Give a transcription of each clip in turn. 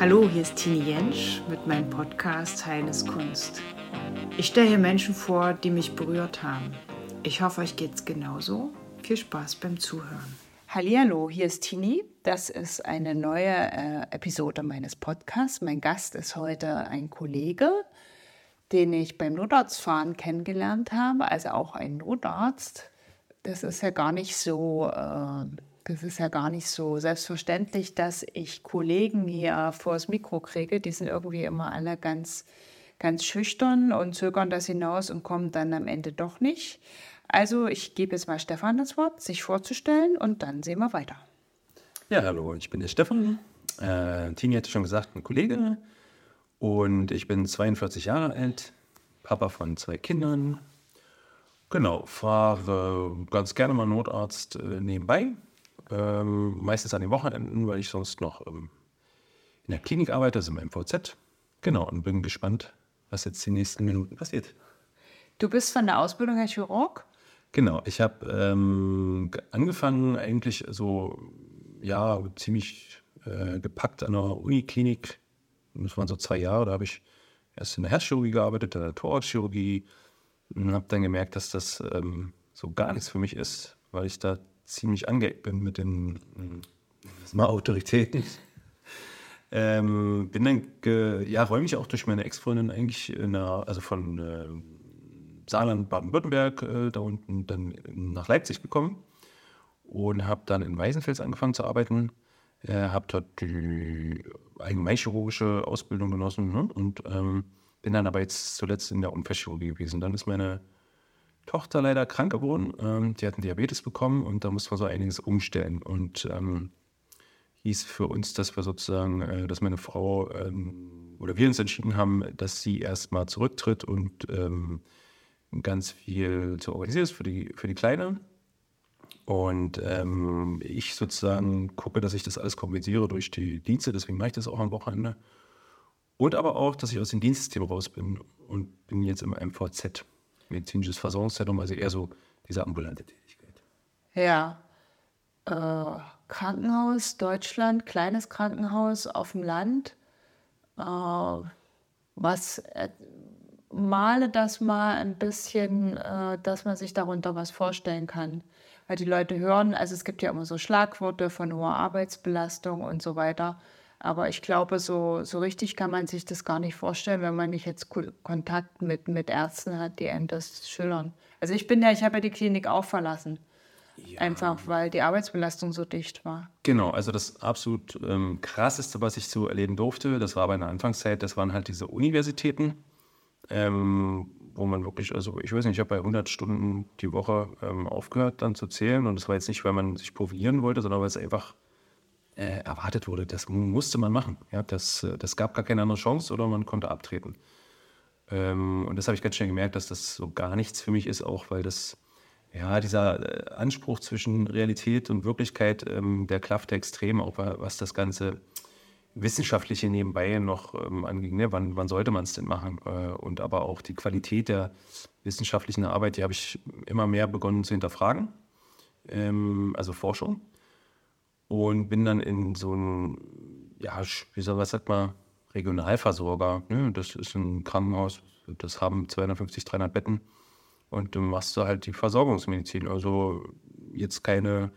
Hallo, hier ist Tini Jentsch mit meinem Podcast Heines Kunst. Ich stelle hier Menschen vor, die mich berührt haben. Ich hoffe, euch geht's genauso. Viel Spaß beim Zuhören. Hallo, hier ist Tini. Das ist eine neue äh, Episode meines Podcasts. Mein Gast ist heute ein Kollege, den ich beim Notarztfahren kennengelernt habe, also auch ein Notarzt. Das ist ja gar nicht so äh, das ist ja gar nicht so selbstverständlich, dass ich Kollegen hier vor das Mikro kriege. Die sind irgendwie immer alle ganz, ganz schüchtern und zögern das hinaus und kommen dann am Ende doch nicht. Also ich gebe jetzt mal Stefan das Wort, sich vorzustellen und dann sehen wir weiter. Ja, hallo, ich bin der Stefan. Äh, Tini hatte schon gesagt, ein Kollege. Und ich bin 42 Jahre alt, Papa von zwei Kindern. Genau, fahre ganz gerne mal Notarzt äh, nebenbei ähm, meistens an den Wochenenden, weil ich sonst noch ähm, in der Klinik arbeite, also im MVZ. Genau, und bin gespannt, was jetzt die nächsten Minuten passiert. Du bist von der Ausbildung her Chirurg? Genau, ich habe ähm, angefangen eigentlich so, ja, ziemlich äh, gepackt an der Uniklinik. Das waren so zwei Jahre, da habe ich erst in der Herzchirurgie gearbeitet, in der Thoraxchirurgie und habe dann gemerkt, dass das ähm, so gar nichts für mich ist, weil ich da ziemlich angeeckt bin mit den mal Autoritäten. Ähm, bin dann ja, räumlich auch durch meine Ex-Freundin eigentlich in der, also von äh, Saarland, Baden-Württemberg, äh, da unten dann nach Leipzig gekommen und habe dann in Weißenfels angefangen zu arbeiten. Äh, habe dort die allgemeinchirurgische Ausbildung genossen ne? und ähm, bin dann aber jetzt zuletzt in der Unfallchirurgie gewesen. Dann ist meine Tochter leider krank geworden. Ähm, die hatten Diabetes bekommen und da musste man so einiges umstellen. Und ähm, hieß für uns, dass wir sozusagen, äh, dass meine Frau ähm, oder wir uns entschieden haben, dass sie erstmal zurücktritt und ähm, ganz viel zu organisieren ist für die, für die Kleine. Und ähm, ich sozusagen gucke, dass ich das alles kompensiere durch die Dienste, deswegen mache ich das auch am Wochenende. Und aber auch, dass ich aus dem Dienstsystem raus bin und bin jetzt im MVZ medizinisches Versorgungszentrum, also eher so diese ambulante Tätigkeit. Ja. Äh, Krankenhaus, Deutschland, kleines Krankenhaus auf dem Land. Äh, was äh, male das mal ein bisschen, äh, dass man sich darunter was vorstellen kann. Weil die Leute hören, also es gibt ja immer so Schlagworte von hoher Arbeitsbelastung und so weiter. Aber ich glaube, so, so richtig kann man sich das gar nicht vorstellen, wenn man nicht jetzt Kontakt mit, mit Ärzten hat, die einem das schildern. Also ich bin ja, ich habe ja die Klinik auch verlassen. Ja. Einfach weil die Arbeitsbelastung so dicht war. Genau, also das absolut ähm, krasseste, was ich so erleben durfte, das war bei einer Anfangszeit, das waren halt diese Universitäten, ähm, wo man wirklich, also ich weiß nicht, ich habe bei 100 Stunden die Woche ähm, aufgehört dann zu zählen und das war jetzt nicht, weil man sich profilieren wollte, sondern weil es einfach äh, erwartet wurde. Das musste man machen. Ja, das, äh, das gab gar keine andere Chance oder man konnte abtreten. Ähm, und das habe ich ganz schnell gemerkt, dass das so gar nichts für mich ist, auch weil das, ja, dieser äh, Anspruch zwischen Realität und Wirklichkeit, ähm, der klaffte extrem, auch was das ganze Wissenschaftliche nebenbei noch ähm, anging. Ne? Wann, wann sollte man es denn machen? Äh, und aber auch die Qualität der wissenschaftlichen Arbeit, die habe ich immer mehr begonnen zu hinterfragen. Ähm, also Forschung und bin dann in so ein, ja, wie soll was sagt man, Regionalversorger. Ne? Das ist ein Krankenhaus, das haben 250, 300 Betten und du machst da halt die Versorgungsmedizin. Also jetzt keine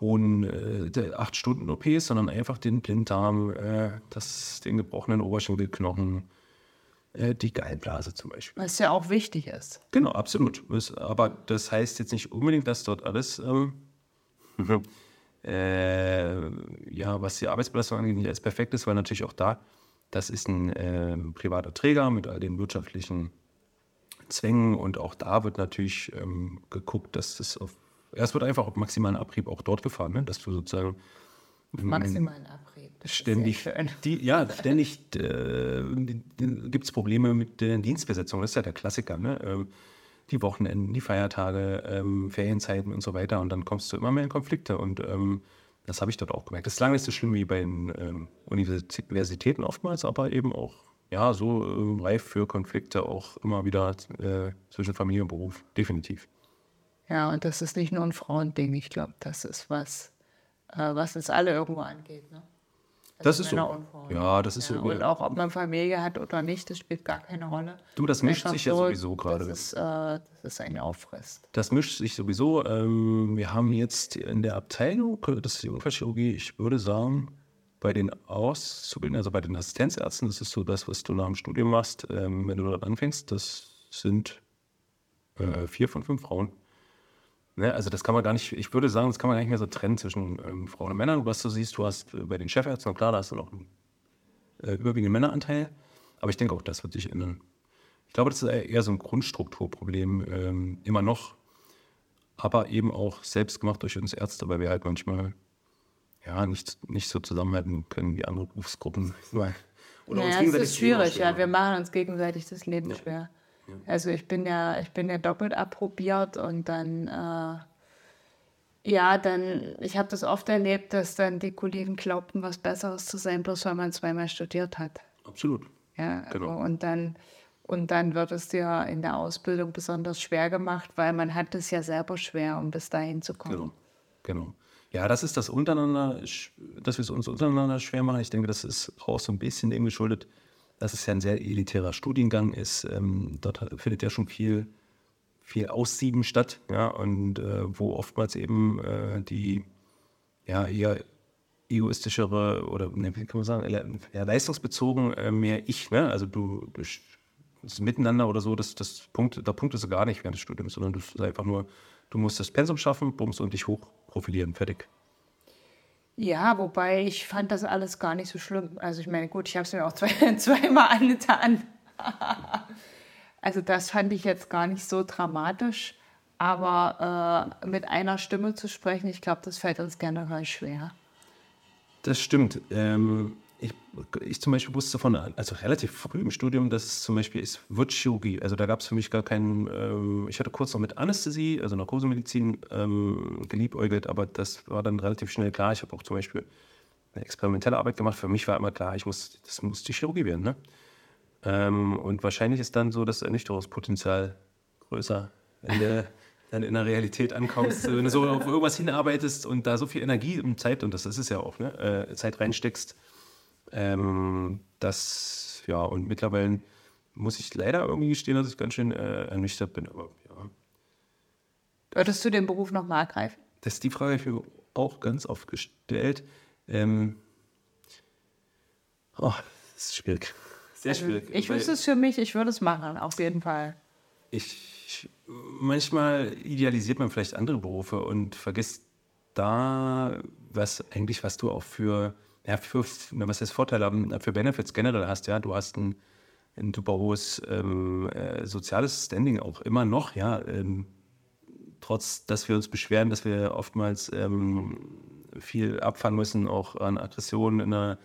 hohen äh, 8 Stunden OPs, sondern einfach den Blinddarm, äh, das, den gebrochenen Oberschenkelknochen, äh, die Gallblase zum Beispiel. Was ja auch wichtig ist. Genau, absolut. Aber das heißt jetzt nicht unbedingt, dass dort alles ähm, äh, ja, was die Arbeitsbelastung angeht, nicht als perfekt ist, weil natürlich auch da, das ist ein äh, privater Träger mit all den wirtschaftlichen Zwängen und auch da wird natürlich ähm, geguckt, dass es auf, es wird einfach auf maximalen Abrieb auch dort gefahren, ne? dass du sozusagen maximalen Abrieb. Ständig, die, ja, ständig äh, gibt es Probleme mit der Dienstbesetzung. Das ist ja der Klassiker. Ne? Ähm, die Wochenenden, die Feiertage, ähm, Ferienzeiten und so weiter. Und dann kommst du immer mehr in Konflikte. Und ähm, das habe ich dort auch gemerkt. Das ist lange nicht so schlimm wie bei den ähm, Universitäten oftmals, aber eben auch ja, so äh, reif für Konflikte auch immer wieder äh, zwischen Familie und Beruf, definitiv. Ja, und das ist nicht nur ein Frauending. Ich glaube, das ist was, äh, was uns alle irgendwo angeht. Ne? Das ist so. Ja, das ist ja, so. Und auch, ob man Familie hat oder nicht, das spielt gar keine Rolle. Du, das mischt Einfach sich ja sowieso gerade. Das ist, äh, das ist ein Auffrisst. Das mischt sich sowieso. Ähm, wir haben jetzt in der Abteilung, das ist die Unfallchirurgie, ich würde sagen, bei den Auszubildenden, also bei den Assistenzärzten, das ist so das, was du nach dem Studium machst, ähm, wenn du dort anfängst, das sind äh, vier von fünf Frauen. Ne, also das kann man gar nicht, ich würde sagen, das kann man gar nicht mehr so trennen zwischen ähm, Frauen und Männern. Was du siehst, du hast äh, bei den Chefärzten, klar, da hast du noch einen äh, überwiegenden Männeranteil. Aber ich denke auch, das wird sich ändern. Ich glaube, das ist eher so ein Grundstrukturproblem, ähm, immer noch. Aber eben auch selbst gemacht durch uns Ärzte, weil wir halt manchmal ja, nicht, nicht so zusammenhalten können wie andere Berufsgruppen. Oder naja, uns es ist schwierig, ja. Wir machen uns gegenseitig das Leben ja. schwer. Also ich bin ja, ich bin ja doppelt approbiert und dann, äh, ja, dann, ich habe das oft erlebt, dass dann die Kollegen glaubten, was Besseres zu sein, bloß weil man zweimal studiert hat. Absolut. Ja, genau. Also, und dann, und dann wird es dir in der Ausbildung besonders schwer gemacht, weil man hat es ja selber schwer, um bis dahin zu kommen. Genau, genau. Ja, das ist das untereinander, dass wir es uns untereinander schwer machen. Ich denke, das ist auch so ein bisschen dem geschuldet, dass es ja ein sehr elitärer Studiengang ist. Ähm, dort findet ja schon viel, viel Aussieben statt, ja, und äh, wo oftmals eben äh, die ja, eher egoistischere oder ne, kann man sagen, ja, leistungsbezogen äh, mehr ich, ne? Also du, du das Miteinander oder so, das, das Punkt, da punktest du gar nicht während des Studiums, sondern du einfach nur, du musst das Pensum schaffen, bums und dich hoch profilieren, fertig. Ja, wobei ich fand das alles gar nicht so schlimm. Also ich meine, gut, ich habe es mir auch zwei, zweimal angetan. also das fand ich jetzt gar nicht so dramatisch. Aber äh, mit einer Stimme zu sprechen, ich glaube, das fällt uns generell schwer. Das stimmt. Ähm, ich, ich zum Beispiel wusste von, also relativ früh im Studium, dass es zum Beispiel ist Wirtschirurgie. Also da gab es für mich gar keinen, ähm, ich hatte kurz noch mit Anästhesie, also Narkosemedizin ähm, geliebäugelt, aber das war dann relativ schnell klar. Ich habe auch zum Beispiel eine experimentelle Arbeit gemacht. Für mich war immer klar, ich muss, das muss die Chirurgie werden. Ne? Ähm, und wahrscheinlich ist dann so das Ernüchterungspotenzial größer, wenn du dann in der Realität ankommst, wenn du so auf irgendwas hinarbeitest und da so viel Energie und Zeit, und das ist es ja auch, ne, äh, Zeit reinsteckst ähm, das, ja, und mittlerweile muss ich leider irgendwie gestehen, dass ich ganz schön äh, ernüchtert bin. Aber ja. Würdest du den Beruf nochmal ergreifen? Das ist die Frage, die ich mir auch ganz oft gestellt. Ähm, oh, das ist schwierig. Sehr also, schwierig. Ich wüsste es für mich, ich würde es machen, auf jeden Fall. Ich, manchmal idealisiert man vielleicht andere Berufe und vergisst da, was eigentlich, was du auch für ja, für, was heißt Vorteile haben, für Benefits generell hast, ja, du hast ein, ein super hohes ähm, äh, soziales Standing auch immer noch, ja, ähm, trotz, dass wir uns beschweren, dass wir oftmals ähm, viel abfangen müssen, auch an Aggressionen in, der,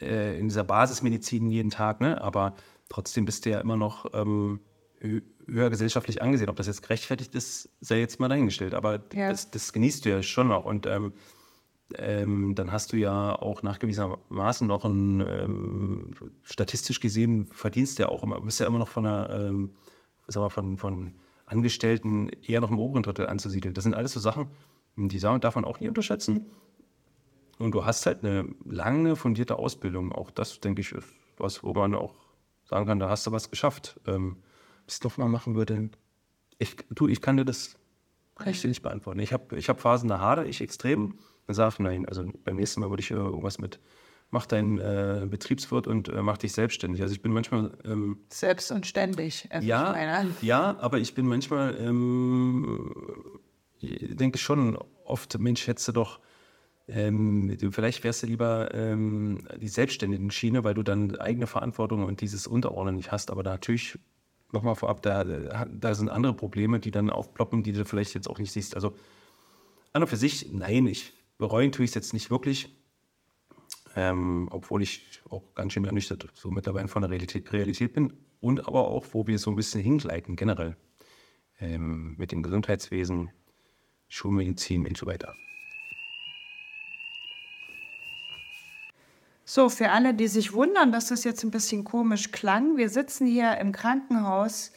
äh, in dieser Basismedizin jeden Tag, ne, aber trotzdem bist du ja immer noch ähm, höher gesellschaftlich angesehen. Ob das jetzt gerechtfertigt ist, sei jetzt mal dahingestellt, aber ja. das, das, genießt du ja schon noch und ähm, dann hast du ja auch nachgewiesenermaßen noch ein, ähm, statistisch gesehen, verdienst ja auch immer, bist ja immer noch von einer, ähm, sag mal, von, von Angestellten eher noch im oberen Drittel anzusiedeln. Das sind alles so Sachen, die darf man auch nie unterschätzen. Und du hast halt eine lange fundierte Ausbildung. Auch das, denke ich, ist was, wo man auch sagen kann, da hast du was geschafft. Ähm, was ich doch mal machen würde, ich, du, ich kann dir das, ich dir nicht beantworten. Ich habe ich hab Phasen, da hadere ich extrem sagt, nein, also beim nächsten Mal würde ich irgendwas mit, mach deinen äh, Betriebswirt und äh, mach dich selbstständig. Also ich bin manchmal... Ähm, Selbst und ständig. Ja, ja, aber ich bin manchmal, ähm, ich denke schon oft, Mensch, hättest du doch, ähm, vielleicht wärst du lieber ähm, die selbstständigen Schiene, weil du dann eigene Verantwortung und dieses Unterordnen nicht hast. Aber natürlich, nochmal vorab, da, da sind andere Probleme, die dann aufploppen, die du vielleicht jetzt auch nicht siehst. Also an und für sich, nein, ich bereuen tue ich es jetzt nicht wirklich. Ähm, obwohl ich auch ganz schön ernüchtert so mittlerweile von der Realität, Realität, bin und aber auch, wo wir so ein bisschen hingleiten generell ähm, mit dem Gesundheitswesen, Schulmedizin und so weiter. So, für alle, die sich wundern, dass das jetzt ein bisschen komisch klang, wir sitzen hier im Krankenhaus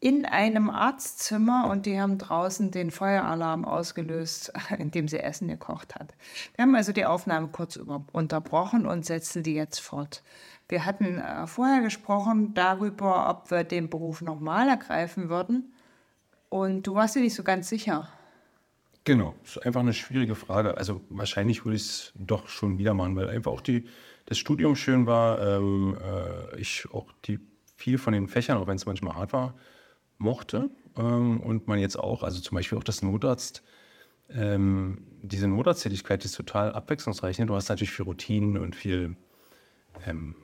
in einem Arztzimmer und die haben draußen den Feueralarm ausgelöst, indem sie Essen gekocht hat. Wir haben also die Aufnahme kurz unterbrochen und setzen die jetzt fort. Wir hatten äh, vorher gesprochen darüber, ob wir den Beruf nochmal ergreifen würden. Und du warst dir nicht so ganz sicher. Genau, das ist einfach eine schwierige Frage. Also wahrscheinlich würde ich es doch schon wieder machen, weil einfach auch die, das Studium schön war. Ähm, äh, ich auch die viel von den Fächern, auch wenn es manchmal hart war, mochte. Ähm, und man jetzt auch, also zum Beispiel auch das Notarzt, ähm, diese Notarzttätigkeit ist total abwechslungsreich. Ne? Du hast natürlich viel Routinen und viel, ähm,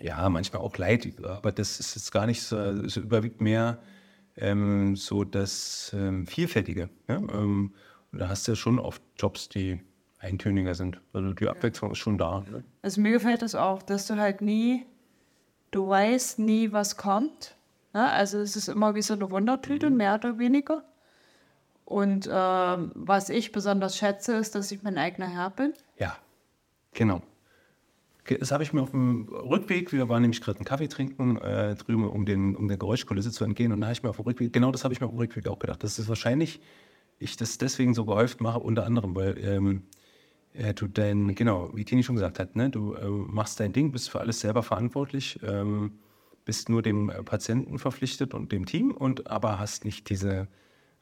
ja, manchmal auch Leid, aber das ist jetzt gar nicht so, es überwiegt mehr ähm, so das ähm, Vielfältige. Ja? Ähm, da hast du ja schon oft Jobs, die eintöniger sind. Also die Abwechslung ist schon da. Ne? Also mir gefällt das auch, dass du halt nie, du weißt nie, was kommt. Ja, also es ist immer wie so eine Wundertüte, mhm. mehr oder weniger. Und äh, was ich besonders schätze, ist, dass ich mein eigener Herr bin. Ja, genau. Das habe ich mir auf dem Rückweg, wir waren nämlich gerade einen Kaffee trinken äh, drüben, um, den, um der Geräuschkulisse zu entgehen. Und da habe ich mir auf dem Rückweg, genau das habe ich mir auf dem Rückweg auch gedacht. Das ist wahrscheinlich, ich das deswegen so gehäuft mache, unter anderem, weil ähm, äh, du dein, genau, wie Tini schon gesagt hat, ne, du äh, machst dein Ding, bist für alles selber verantwortlich. Ähm, bist nur dem äh, Patienten verpflichtet und dem Team und aber hast nicht diese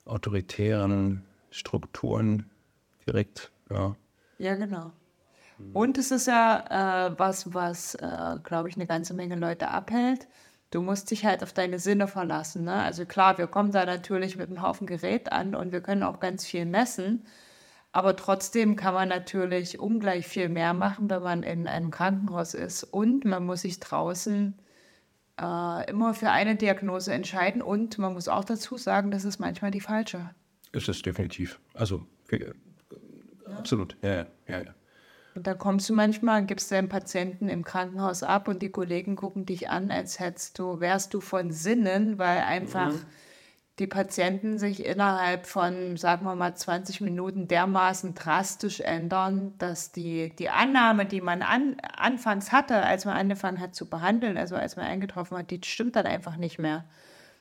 autoritären Strukturen direkt. Ja, ja genau. Und es ist ja äh, was, was, äh, glaube ich, eine ganze Menge Leute abhält. Du musst dich halt auf deine Sinne verlassen. Ne? Also klar, wir kommen da natürlich mit einem Haufen Gerät an und wir können auch ganz viel messen. Aber trotzdem kann man natürlich ungleich viel mehr machen, wenn man in einem Krankenhaus ist. Und man muss sich draußen äh, immer für eine Diagnose entscheiden und man muss auch dazu sagen, das ist manchmal die falsche. Ist es definitiv. Also für, ja. absolut, ja, ja, ja. Und da kommst du manchmal und gibst deinen Patienten im Krankenhaus ab und die Kollegen gucken dich an, als hättest du, wärst du von Sinnen, weil einfach mhm die Patienten sich innerhalb von, sagen wir mal, 20 Minuten dermaßen drastisch ändern, dass die, die Annahme, die man an, anfangs hatte, als man angefangen hat zu behandeln, also als man eingetroffen hat, die stimmt dann einfach nicht mehr.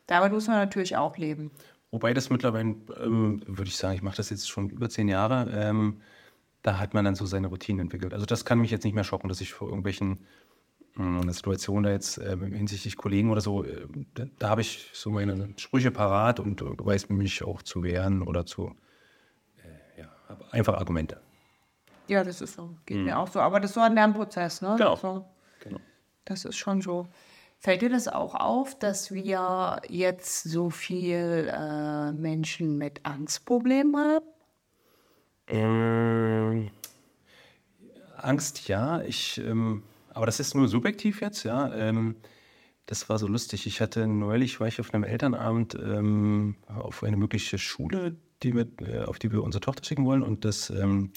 Damit muss man natürlich auch leben. Wobei das mittlerweile, ähm, würde ich sagen, ich mache das jetzt schon über zehn Jahre, ähm, da hat man dann so seine Routine entwickelt. Also das kann mich jetzt nicht mehr schocken, dass ich vor irgendwelchen eine Situation da jetzt äh, hinsichtlich Kollegen oder so, äh, da, da habe ich so meine Sprüche parat und äh, weiß mich auch zu wehren oder zu, äh, ja, einfach Argumente. Ja, das ist so, geht mhm. mir auch so. Aber das ist so ein Lernprozess, ne? Genau. So, genau. Das ist schon so. Fällt dir das auch auf, dass wir jetzt so viel äh, Menschen mit Angstproblemen haben? Ähm, Angst, ja. Ich ähm, aber das ist nur subjektiv jetzt, ja. Ähm, das war so lustig. Ich hatte neulich, war ich auf einem Elternabend ähm, auf eine mögliche Schule, die wir, äh, auf die wir unsere Tochter schicken wollen. Und das, ähm,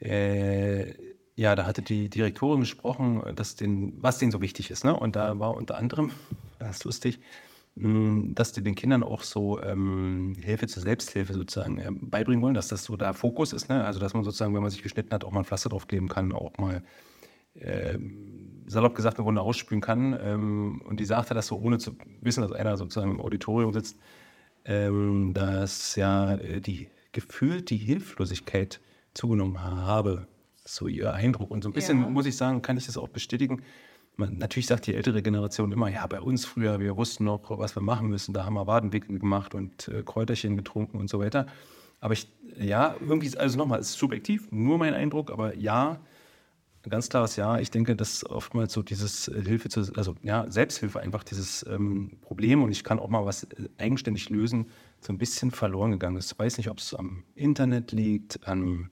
äh, ja, da hatte die Direktorin gesprochen, dass den, was denen so wichtig ist. Ne? Und da war unter anderem, das ist lustig, hm, dass die den Kindern auch so ähm, Hilfe zur Selbsthilfe sozusagen äh, beibringen wollen, dass das so der Fokus ist. Ne? Also, dass man sozusagen, wenn man sich geschnitten hat, auch mal ein Pflaster draufkleben kann, auch mal äh, salopp gesagt eine Runde ausspülen kann. Ähm, und die sagte das so, ohne zu wissen, dass einer sozusagen im Auditorium sitzt, ähm, dass ja äh, die gefühlt die Hilflosigkeit zugenommen habe. So ihr Eindruck. Und so ein bisschen, ja. muss ich sagen, kann ich das auch bestätigen. Man, natürlich sagt die ältere Generation immer, ja, bei uns früher, wir wussten noch, was wir machen müssen. Da haben wir Wadenwickeln gemacht und äh, Kräuterchen getrunken und so weiter. Aber ich, ja, irgendwie, also nochmal, es ist subjektiv, nur mein Eindruck, aber ja, ein ganz klares Ja. Ich denke, dass oftmals so dieses äh, Hilfe zu, also ja, Selbsthilfe einfach dieses ähm, Problem und ich kann auch mal was äh, eigenständig lösen, so ein bisschen verloren gegangen ist. Ich weiß nicht, ob es am Internet liegt, an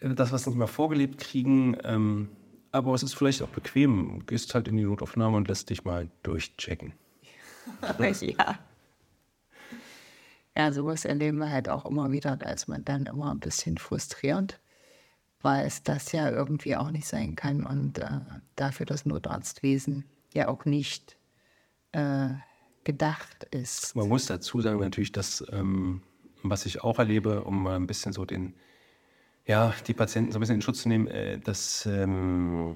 äh, das, was nicht mehr vorgelebt kriegen. Ähm, aber es ist vielleicht auch bequem. Du gehst halt in die Notaufnahme und lässt dich mal durchchecken. ja. Ja, sowas erleben wir halt auch immer wieder. Da ist man dann immer ein bisschen frustrierend weil es das ja irgendwie auch nicht sein kann und äh, dafür das Notarztwesen ja auch nicht äh, gedacht ist. Man muss dazu sagen natürlich, dass ähm, was ich auch erlebe, um mal ein bisschen so den ja, die Patienten so ein bisschen in Schutz zu nehmen, äh, dass ähm,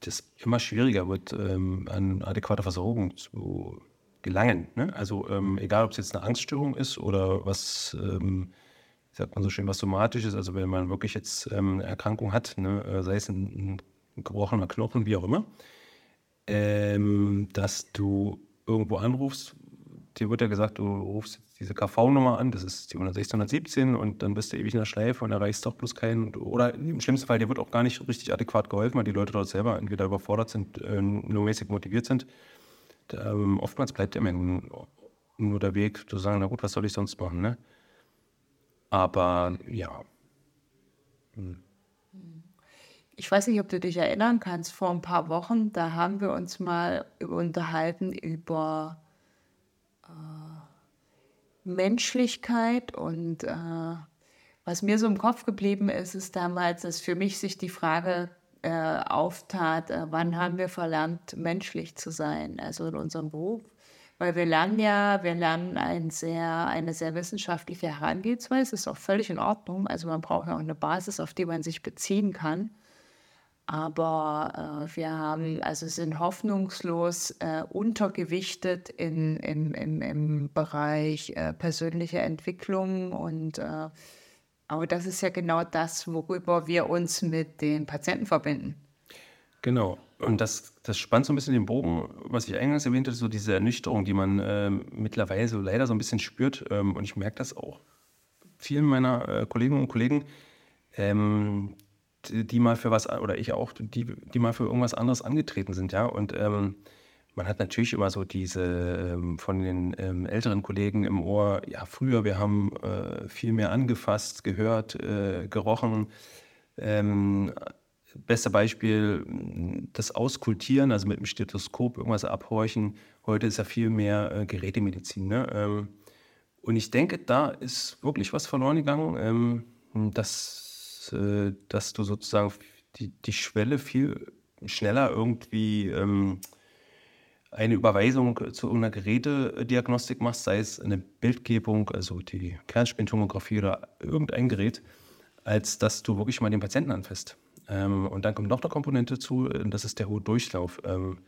das immer schwieriger wird, ähm, an adäquater Versorgung zu gelangen. Ne? Also ähm, egal, ob es jetzt eine Angststörung ist oder was, ähm, sagt man so schön, was somatisches, also wenn man wirklich jetzt ähm, eine Erkrankung hat, ne? Äh, sei es ein, ein, gebrochener Knochen, wie auch immer, ähm, dass du irgendwo anrufst, dir wird ja gesagt, du rufst diese KV-Nummer an, das ist die 11617 und dann bist du ewig in der Schleife und erreichst doch bloß keinen. Oder im schlimmsten Fall, dir wird auch gar nicht richtig adäquat geholfen, weil die Leute dort selber entweder überfordert sind, äh, nur mäßig motiviert sind. Ähm, oftmals bleibt der nur der Weg, zu sagen, na gut, was soll ich sonst machen, ne? Aber ja. Hm. Ich weiß nicht, ob du dich erinnern kannst, vor ein paar Wochen, da haben wir uns mal unterhalten über äh, Menschlichkeit und äh, was mir so im Kopf geblieben ist, ist damals, dass für mich sich die Frage äh, auftat, äh, wann haben wir verlernt, menschlich zu sein, also in unserem Beruf. Weil wir lernen ja, wir lernen ein sehr, eine sehr wissenschaftliche Herangehensweise, ist auch völlig in Ordnung. Also man braucht ja auch eine Basis, auf die man sich beziehen kann. Aber äh, wir haben, also sind hoffnungslos äh, untergewichtet in, in, in, im Bereich äh, persönliche Entwicklung. Und, äh, aber das ist ja genau das, worüber wir uns mit den Patienten verbinden. Genau. Und das, das spannt so ein bisschen den Bogen, was ich eingangs erwähnte, so diese Ernüchterung, die man äh, mittlerweile so leider so ein bisschen spürt. Ähm, und ich merke das auch vielen meiner äh, Kolleginnen und Kollegen, ähm, die mal für was, oder ich auch, die, die mal für irgendwas anderes angetreten sind, ja. Und ähm, man hat natürlich immer so diese ähm, von den ähm, älteren Kollegen im Ohr, ja, früher, wir haben äh, viel mehr angefasst, gehört, äh, gerochen. Beste Beispiel, das Auskultieren, also mit dem Stethoskop irgendwas abhorchen. Heute ist ja viel mehr äh, Gerätemedizin. Ne? Ähm, und ich denke, da ist wirklich was verloren gegangen. Ähm, dass äh, dass du sozusagen die, die Schwelle viel schneller irgendwie ähm, eine Überweisung zu einer Gerätediagnostik machst, sei es eine Bildgebung, also die Kernspintomographie oder irgendein Gerät, als dass du wirklich mal den Patienten anfasst. Ähm, und dann kommt noch eine Komponente zu, äh, das ist der hohe Durchlauf. Ähm,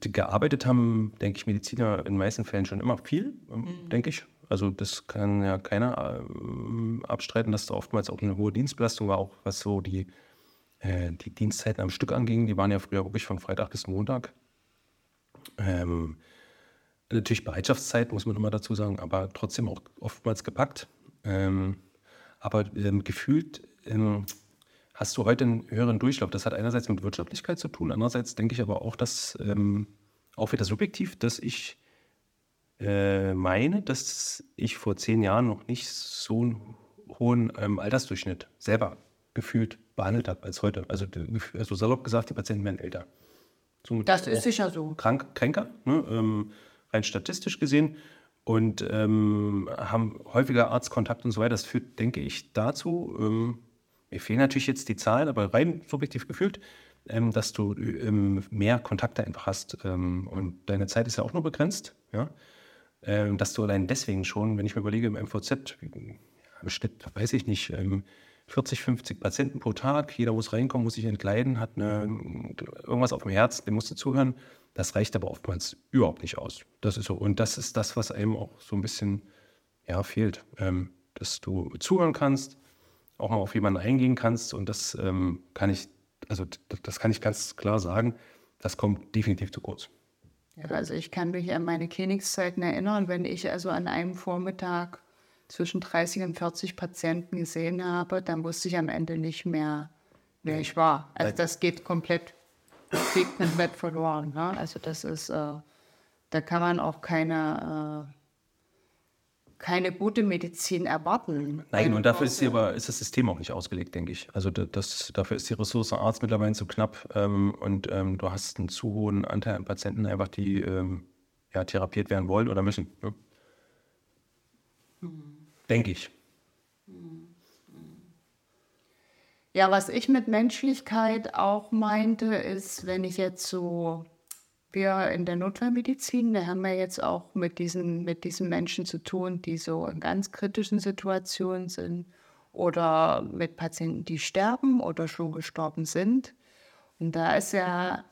gearbeitet haben, denke ich, Mediziner in den meisten Fällen schon immer viel, ähm, mhm. denke ich. Also das kann ja keiner äh, abstreiten, dass da oftmals auch eine hohe Dienstbelastung war, auch was so die, äh, die Dienstzeiten am Stück anging. Die waren ja früher wirklich von Freitag bis Montag. Ähm, natürlich Bereitschaftszeit, muss man immer dazu sagen, aber trotzdem auch oftmals gepackt. Ähm, aber ähm, gefühlt ähm, hast du heute einen höheren Durchlauf. Das hat einerseits mit Wirtschaftlichkeit zu tun, andererseits denke ich aber auch, dass ähm, auch wieder subjektiv, dass ich äh, meine, dass ich vor zehn Jahren noch nicht so einen hohen ähm, Altersdurchschnitt selber gefühlt behandelt habe als heute. Also, also salopp gesagt, die Patienten werden älter. Somit das ist sicher so. Krank, kränker, ne? ähm, rein statistisch gesehen. Und ähm, haben häufiger Arztkontakt und so weiter. Das führt, denke ich, dazu, ähm, mir fehlen natürlich jetzt die Zahlen, aber rein subjektiv gefühlt, ähm, dass du ähm, mehr Kontakte einfach hast. Ähm, und deine Zeit ist ja auch nur begrenzt. Ja? ähm, dass du allein deswegen schon, wenn ich mir überlege, im MVZ, im Schnitt, weiß ich nicht, ähm, 40, 50 Patienten pro Tag, jeder muss reinkommen, muss sich entkleiden, hat eine, irgendwas auf dem Herz, dem musst du zuhören. Das reicht aber oftmals überhaupt nicht aus. Das ist so. Und das ist das, was einem auch so ein bisschen ja, fehlt. Ähm, dass du zuhören kannst, auch mal auf jemanden eingehen kannst. Und das ähm, kann ich, also das kann ich ganz klar sagen, das kommt definitiv zu kurz. Ja, also ich kann mich an meine Klinikzeiten erinnern, wenn ich also an einem Vormittag zwischen 30 und 40 Patienten gesehen habe, dann wusste ich am Ende nicht mehr, wer ich war. Also das geht komplett, geht komplett verloren. Ne? Also das ist, äh, da kann man auch keine äh, keine gute Medizin erwarten. Nein, und dafür ist, aber, ist das System auch nicht ausgelegt, denke ich. Also das, dafür ist die Ressource Arzt mittlerweile zu knapp ähm, und ähm, du hast einen zu hohen Anteil an Patienten, einfach die ähm, ja, therapiert werden wollen oder müssen. Ja. Hm. Denke ich. Ja, was ich mit Menschlichkeit auch meinte, ist, wenn ich jetzt so wir in der Notfallmedizin, da haben wir jetzt auch mit diesen, mit diesen Menschen zu tun, die so in ganz kritischen Situationen sind oder mit Patienten, die sterben oder schon gestorben sind. Und da ist ja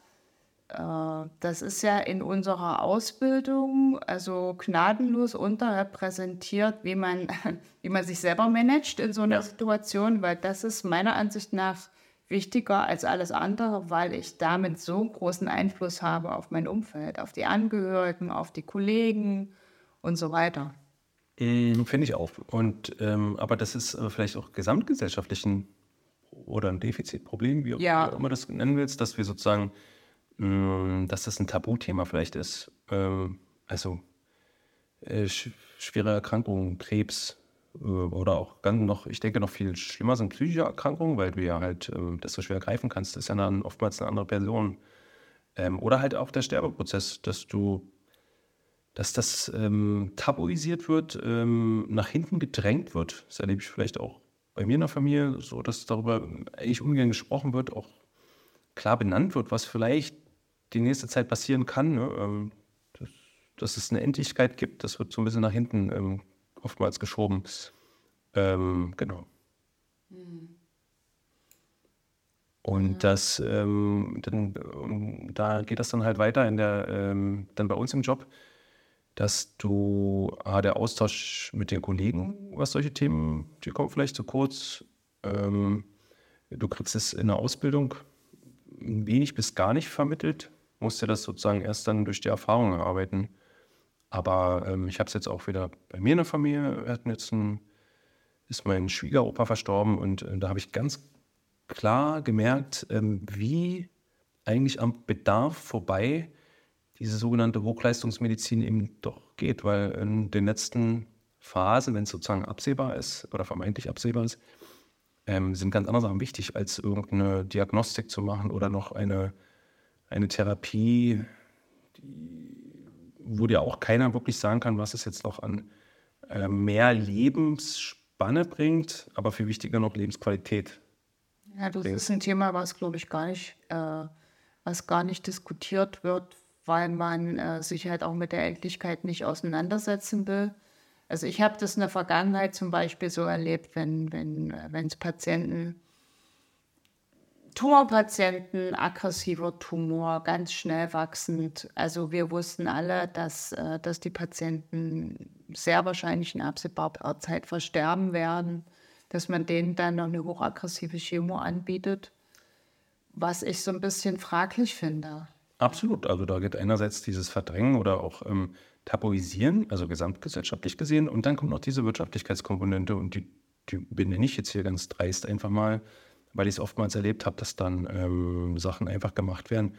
äh, das ist ja in unserer Ausbildung also gnadenlos unterrepräsentiert, wie man, wie man sich selber managt in so einer ja. Situation, weil das ist meiner Ansicht nach wichtiger als alles andere, weil ich damit so großen Einfluss habe auf mein Umfeld, auf die Angehörigen, auf die Kollegen und so weiter. Mm, finde ich auch. Und ähm, aber das ist äh, vielleicht auch gesamtgesellschaftlich ein oder ein Defizitproblem, wie ja. auch immer das nennen willst, dass wir sozusagen Mm, dass das ein Tabuthema vielleicht ist. Ähm, also äh, schwere Erkrankungen, Krebs oder auch noch, ich denke noch viel schlimmer sind psychische Erkrankungen, weil du ja halt äh, das so schwer greifen kannst. Das ist ja dann oftmals eine andere Person. Ähm, oder halt auch der Sterbeprozess, dass du, dass das ähm, tabuisiert wird, ähm, nach hinten gedrängt wird. Das erlebe ich vielleicht auch bei mir in der Familie, so dass darüber eigentlich ungern gesprochen wird, auch klar benannt wird, was vielleicht die nächste Zeit passieren kann. Ne? Ähm, dass, dass, es eine Endlichkeit gibt, das wird so ein bisschen nach hinten ähm, oftmals geschoben. Ähm, genau. Mhm. Und das, ähm, dann, da geht das dann halt weiter in der, ähm, dann bei uns im Job, dass du, ah, der Austausch mit den Kollegen, was solche Themen, die kommen vielleicht zu kurz. Ähm, du kriegst es in der Ausbildung wenig bis gar nicht vermittelt musste das sozusagen erst dann durch die Erfahrung erarbeiten. Aber ähm, ich habe es jetzt auch wieder bei mir in der Familie. Wir hatten jetzt ein, ist mein Schwiegeropa verstorben und äh, da habe ich ganz klar gemerkt, ähm, wie eigentlich am Bedarf vorbei diese sogenannte Hochleistungsmedizin eben doch geht, weil in den letzten Phasen, wenn es sozusagen absehbar ist oder vermeintlich absehbar ist, ähm, sind ganz andere Sachen wichtig, als irgendeine Diagnostik zu machen oder noch eine eine Therapie, die, wo dir auch keiner wirklich sagen kann, was es jetzt noch an äh, mehr Lebensspanne bringt, aber viel wichtiger noch Lebensqualität. Ja, das bringt. ist ein Thema, was glaube ich gar nicht, äh, was gar nicht diskutiert wird, weil man äh, sich halt auch mit der Endlichkeit nicht auseinandersetzen will. Also ich habe das in der Vergangenheit zum Beispiel so erlebt, wenn äh, wenn es Patienten Tumorpatienten, aggressiver Tumor, ganz schnell wachsend. Also wir wussten alle, dass, äh, dass die Patienten sehr wahrscheinlich in absehbarer Zeit versterben werden, dass man denen dann noch eine hochaggressive Chemo anbietet, was ich so ein bisschen fraglich finde. Absolut. Also da geht einerseits dieses Verdrängen oder auch ähm, Tabuisieren, also gesamtgesellschaftlich gesehen, und dann kommt noch diese Wirtschaftlichkeitskomponente und die, die benenne ich jetzt hier ganz dreist einfach mal weil ich es oftmals erlebt habe, dass dann ähm, Sachen einfach gemacht werden,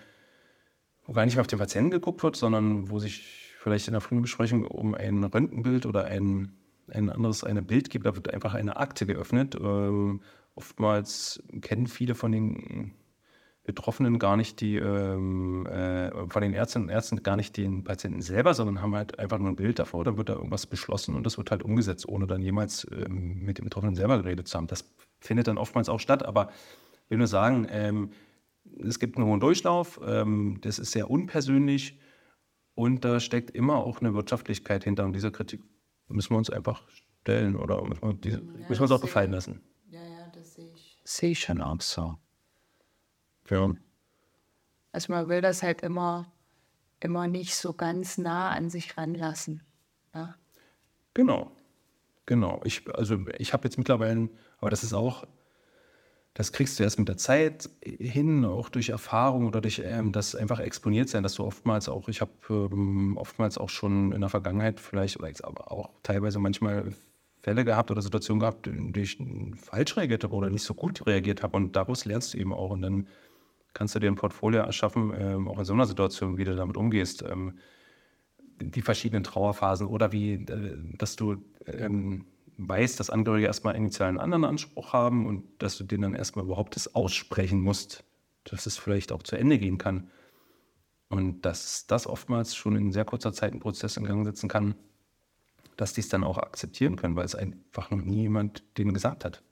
wo gar nicht mehr auf den Patienten geguckt wird, sondern wo sich vielleicht in der frühen Besprechung um ein Röntgenbild oder ein, ein anderes eine Bild gibt, da wird einfach eine Akte geöffnet. Ähm, oftmals kennen viele von den Betroffenen gar nicht die, ähm, äh, von den Ärztinnen und Ärzten gar nicht den Patienten selber, sondern haben halt einfach nur ein Bild davor. Dann wird da irgendwas beschlossen und das wird halt umgesetzt, ohne dann jemals ähm, mit dem Betroffenen selber geredet zu haben. Das findet dann oftmals auch statt, aber ich will nur sagen, ähm, es gibt einen hohen Durchlauf, ähm, das ist sehr unpersönlich und da steckt immer auch eine Wirtschaftlichkeit hinter und diese Kritik müssen wir uns einfach stellen oder müssen wir, diese, ja, müssen wir uns auch gefallen lassen. Ja, ja, das sehe ich. Sehe ich schon auch so. Ja. Also man will das halt immer, immer nicht so ganz nah an sich ranlassen. Ja? Genau. Genau. Ich, also ich habe jetzt mittlerweile, aber das ist auch, das kriegst du erst mit der Zeit hin, auch durch Erfahrung oder durch ähm, das einfach exponiert sein, dass du oftmals auch, ich habe ähm, oftmals auch schon in der Vergangenheit vielleicht, oder jetzt aber auch teilweise manchmal Fälle gehabt oder Situationen gehabt, in denen ich falsch reagiert habe oder nicht so gut reagiert habe. Und daraus lernst du eben auch. Und dann kannst du dir ein Portfolio erschaffen, ähm, auch in so einer Situation, wie du damit umgehst. Ähm, die verschiedenen Trauerphasen oder wie, äh, dass du ähm, weißt, dass Angehörige erstmal initial einen anderen Anspruch haben und dass du denen dann erstmal überhaupt das aussprechen musst, dass es vielleicht auch zu Ende gehen kann. Und dass das oftmals schon in sehr kurzer Zeit einen Prozess in Gang setzen kann, dass die es dann auch akzeptieren können, weil es einfach noch nie jemand denen gesagt hat.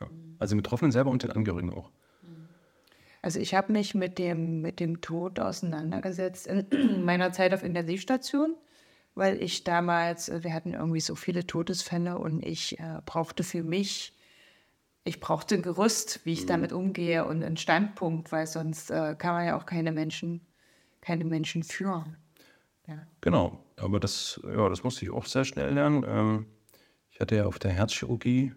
Ja. Also den Betroffenen selber und den Angehörigen auch. Also ich habe mich mit dem, mit dem Tod auseinandergesetzt in meiner Zeit auf Intensivstation, weil ich damals, äh, wir hatten irgendwie so viele Todesfälle und ich äh, brauchte für mich, ich brauchte ein Gerüst, wie ich mhm. damit umgehe und einen Standpunkt, weil sonst äh, kann man ja auch keine Menschen keine Menschen führen. Ja. Genau, aber das, ja, das musste ich auch sehr schnell lernen. Ähm, ich hatte ja auf der Herzchirurgie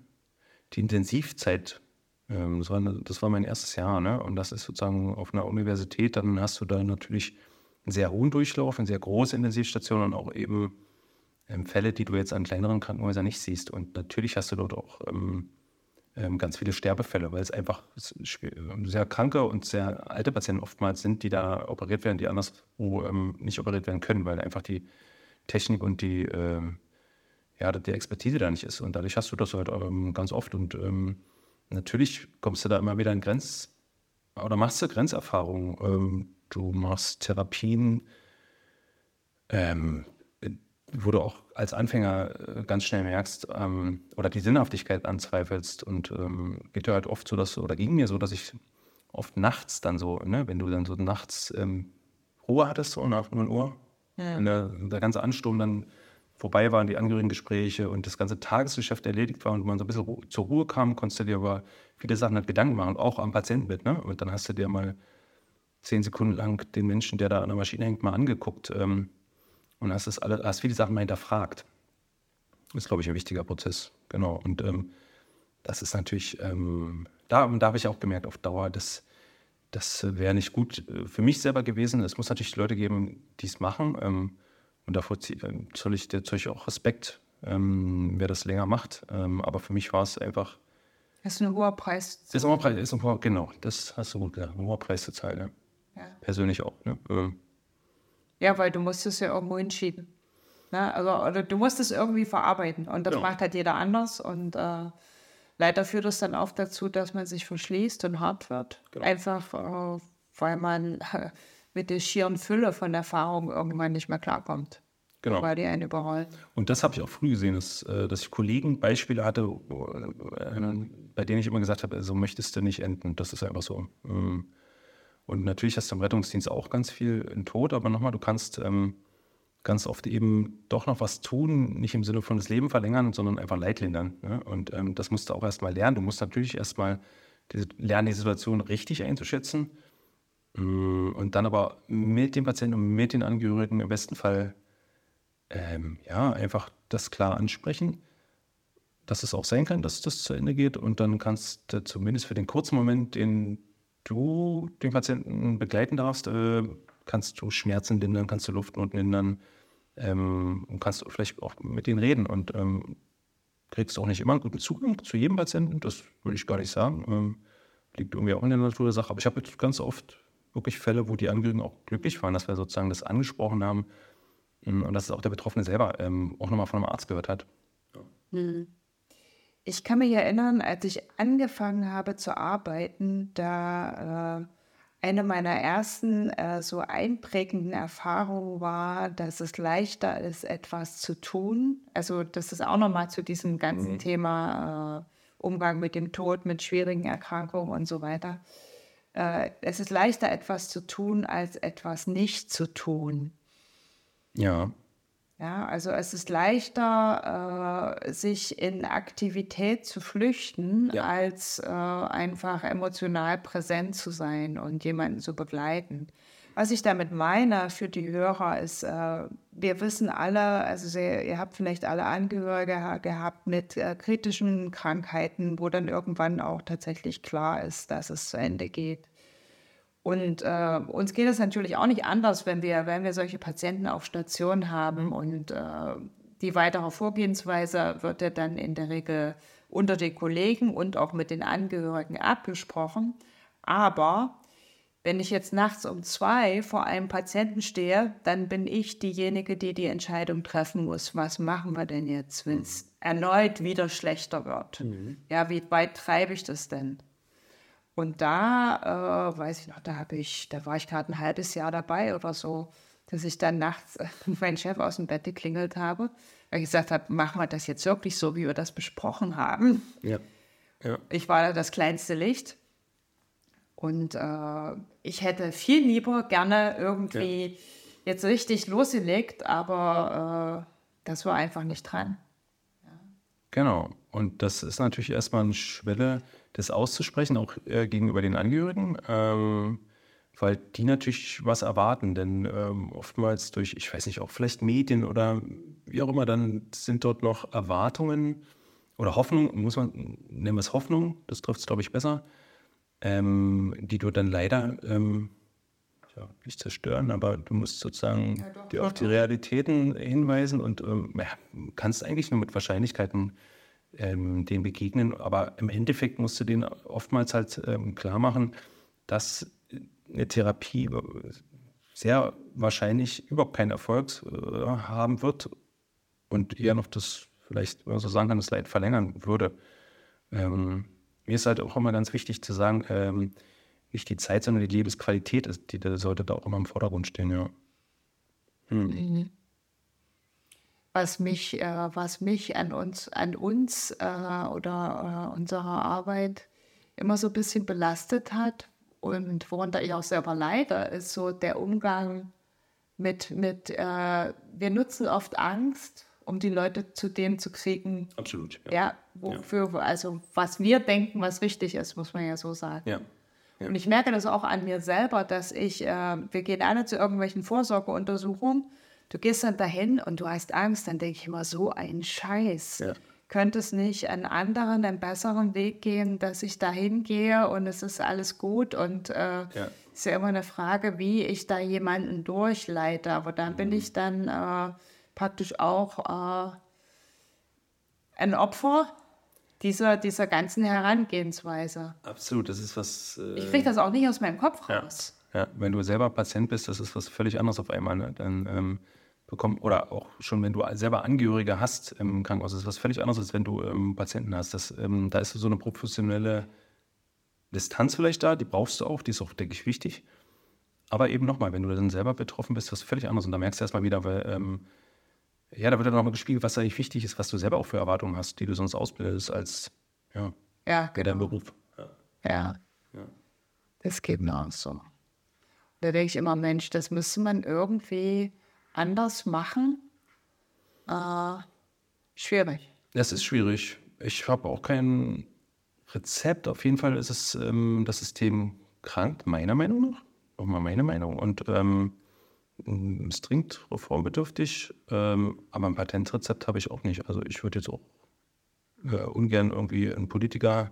die Intensivzeit. Ähm, das, war, das war mein erstes Jahr, ne? Und das ist sozusagen auf einer Universität, dann hast du da natürlich einen sehr hohen Durchlauf, eine sehr große Intensivstation und auch eben ähm, Fälle, die du jetzt an kleineren Krankenhäusern nicht siehst. Und natürlich hast du dort auch ähm, ähm, ganz viele Sterbefälle, weil es einfach sehr kranke und sehr alte Patienten oftmals sind, die da operiert werden, die anderswo ähm, nicht operiert werden können, weil einfach die Technik und die, äh, ja, die Expertise da nicht ist. Und dadurch hast du das halt ähm, ganz oft. Und ähm, natürlich kommst du da immer wieder in Grenz- oder machst du Grenzerfahrungen. Ähm, du machst Therapien, ähm, wo du auch als Anfänger äh, ganz schnell merkst ähm, oder die Sinnhaftigkeit anzweifelst und ähm, geht dir halt oft so, dass oder ging mir so, dass ich oft nachts dann so, ne, wenn du dann so nachts ähm, Ruhe hattest, so nach 0 Uhr, ja. der, der, ganze Ansturm dann vorbei war, die Angehörigengespräche und das ganze Tagesgeschäft erledigt war und man so ein bisschen zur Ruhe kam, konntest du dir aber viele Sachen halt Gedanken machen, auch am Patienten mit, ne? Und dann hast du dir mal zehn Sekunden lang den Menschen, der da an der Maschine hängt, mal angeguckt. Ähm, und hast, das alle, hast viele Sachen mal hinterfragt. Das ist, glaube ich, ein wichtiger Prozess. Genau. Und ähm, das ist natürlich, ähm, da, da habe ich auch gemerkt, auf Dauer, dass das wäre nicht gut äh, für mich selber gewesen. Es muss natürlich Leute geben, die es machen. Und davor äh, zoll ich natürlich auch Respekt, ähm, wer das länger macht. Ähm, aber für mich war es einfach. Das ist ein hoher Preis. Das ist ein hoher Preis, ist ein hoher, genau, das hast du gut gesagt. Ein hoher Preis zu zahlen. Ja. Ja. Persönlich auch. Ne? Ähm, ja, weil du musst es ja irgendwo hinschieben. Ne? Also, oder du musst es irgendwie verarbeiten. Und das ja. macht halt jeder anders. Und äh, leider führt es dann oft dazu, dass man sich verschließt und hart wird. Genau. Einfach, äh, weil man äh, mit der schieren Fülle von Erfahrungen irgendwann nicht mehr klarkommt. Genau. Weil die einen überrollen. Und das habe ich auch früh gesehen, dass, äh, dass ich Kollegen Beispiele hatte, äh, bei denen ich immer gesagt habe, so möchtest du nicht enden. Das ist einfach so. Ähm, und natürlich hast du im Rettungsdienst auch ganz viel in Tod, aber nochmal, du kannst ähm, ganz oft eben doch noch was tun, nicht im Sinne von das Leben verlängern, sondern einfach Leid lindern. Ne? Und ähm, das musst du auch erstmal lernen. Du musst natürlich erstmal lernen, die Situation richtig einzuschätzen mm, und dann aber mit dem Patienten und mit den Angehörigen im besten Fall ähm, ja, einfach das klar ansprechen, dass es auch sein kann, dass das zu Ende geht und dann kannst du zumindest für den kurzen Moment den du den Patienten begleiten darfst, äh, kannst du Schmerzen lindern, kannst du Luftnot lindern ähm, und kannst vielleicht auch mit denen reden und ähm, kriegst auch nicht immer einen guten Zugang zu jedem Patienten, das würde ich gar nicht sagen. Ähm, liegt irgendwie auch in der Natur der Sache. Aber ich habe jetzt ganz oft wirklich Fälle, wo die Angehörigen auch glücklich waren, dass wir sozusagen das angesprochen haben ähm, und dass es auch der Betroffene selber ähm, auch nochmal von einem Arzt gehört hat. Ja. Mhm. Ich kann mich erinnern, als ich angefangen habe zu arbeiten, da äh, eine meiner ersten äh, so einprägenden Erfahrungen war, dass es leichter ist, etwas zu tun. Also das ist auch nochmal zu diesem ganzen mhm. Thema äh, Umgang mit dem Tod, mit schwierigen Erkrankungen und so weiter. Äh, es ist leichter, etwas zu tun, als etwas nicht zu tun. Ja. Ja, also es ist leichter, äh, sich in Aktivität zu flüchten, ja. als äh, einfach emotional präsent zu sein und jemanden zu begleiten. Was ich damit meine für die Hörer ist, äh, wir wissen alle, also sehr, ihr habt vielleicht alle Angehörige gehabt mit äh, kritischen Krankheiten, wo dann irgendwann auch tatsächlich klar ist, dass es zu Ende geht. Und äh, uns geht es natürlich auch nicht anders, wenn wir, wenn wir solche Patienten auf Station haben. Und äh, die weitere Vorgehensweise wird ja dann in der Regel unter den Kollegen und auch mit den Angehörigen abgesprochen. Aber wenn ich jetzt nachts um zwei vor einem Patienten stehe, dann bin ich diejenige, die die Entscheidung treffen muss. Was machen wir denn jetzt, wenn es erneut wieder schlechter wird? Mhm. Ja, wie weit treibe ich das denn? Und da, äh, weiß ich noch, da habe ich, da war ich gerade ein halbes Jahr dabei oder so, dass ich dann nachts meinen Chef aus dem Bett geklingelt habe, weil ich gesagt habe, machen wir das jetzt wirklich so, wie wir das besprochen haben. Ja. ja. Ich war da das kleinste Licht. Und äh, ich hätte viel lieber gerne irgendwie ja. jetzt richtig losgelegt, aber äh, das war einfach nicht dran. Ja. Genau. Und das ist natürlich erstmal eine Schwelle, das auszusprechen, auch äh, gegenüber den Angehörigen. Ähm, weil die natürlich was erwarten, denn ähm, oftmals durch, ich weiß nicht, auch vielleicht Medien oder wie auch immer, dann sind dort noch Erwartungen oder Hoffnung, muss man, nennen wir es Hoffnung, das trifft es, glaube ich, besser, ähm, die du dann leider ähm, ja, nicht zerstören, aber du musst sozusagen ja, doch, die, auf die Realitäten hinweisen und ähm, ja, kannst eigentlich nur mit Wahrscheinlichkeiten ähm, denen begegnen, aber im Endeffekt musst du denen oftmals halt ähm, klar machen, dass eine Therapie sehr wahrscheinlich überhaupt keinen Erfolg äh, haben wird und eher noch das, vielleicht, wenn man so sagen kann, das Leid verlängern würde. Ähm, mir ist halt auch immer ganz wichtig zu sagen, ähm, nicht die Zeit, sondern die Lebensqualität ist, die, die sollte da auch immer im Vordergrund stehen, ja. Hm. Was mich, äh, was mich an uns, an uns äh, oder äh, unserer Arbeit immer so ein bisschen belastet hat, und worunter ich auch selber leide, ist so der Umgang mit, mit äh, wir nutzen oft Angst, um die Leute zu dem zu kriegen. Absolut. Ja, ja wofür, ja. also was wir denken, was richtig ist, muss man ja so sagen. Ja. ja. Und ich merke das auch an mir selber, dass ich, äh, wir gehen alle zu irgendwelchen Vorsorgeuntersuchungen, du gehst dann dahin und du hast Angst, dann denke ich immer, so ein Scheiß. Könnte es nicht einen anderen, einen besseren Weg gehen, dass ich da hingehe und es ist alles gut und äh, ist ja immer eine Frage, wie ich da jemanden durchleite. Aber dann mhm. bin ich dann äh, praktisch auch äh, ein Opfer dieser, dieser ganzen Herangehensweise. Absolut, das ist was. Äh, ich kriege das auch nicht aus meinem Kopf raus. Ja. ja. wenn du selber Patient bist, das ist was völlig anderes auf einmal. Ne? Dann ähm, bekommen oder auch schon, wenn du selber Angehörige hast im Krankenhaus, das ist was völlig anderes, als wenn du ähm, Patienten hast. Das, ähm, da ist so eine professionelle Distanz vielleicht da, die brauchst du auch, die ist auch, denke ich, wichtig. Aber eben nochmal, wenn du dann selber betroffen bist, das ist völlig anders. Und da merkst du erstmal wieder, weil, ähm, ja, da wird dann nochmal gespiegelt, was eigentlich wichtig ist, was du selber auch für Erwartungen hast, die du sonst ausbildest als, ja, ja genau. dein Beruf. Ja. ja. ja. Das geht mir auch so. Da denke ich immer, Mensch, das müsste man irgendwie anders machen? Äh, schwierig. Das ist schwierig. Ich habe auch kein Rezept. Auf jeden Fall ist es ähm, das System krank, meiner Meinung nach. Auch mal meine Meinung. Und ähm, dringend reformbedürftig, ähm, aber ein Patentrezept habe ich auch nicht. Also ich würde jetzt auch äh, ungern irgendwie einen Politiker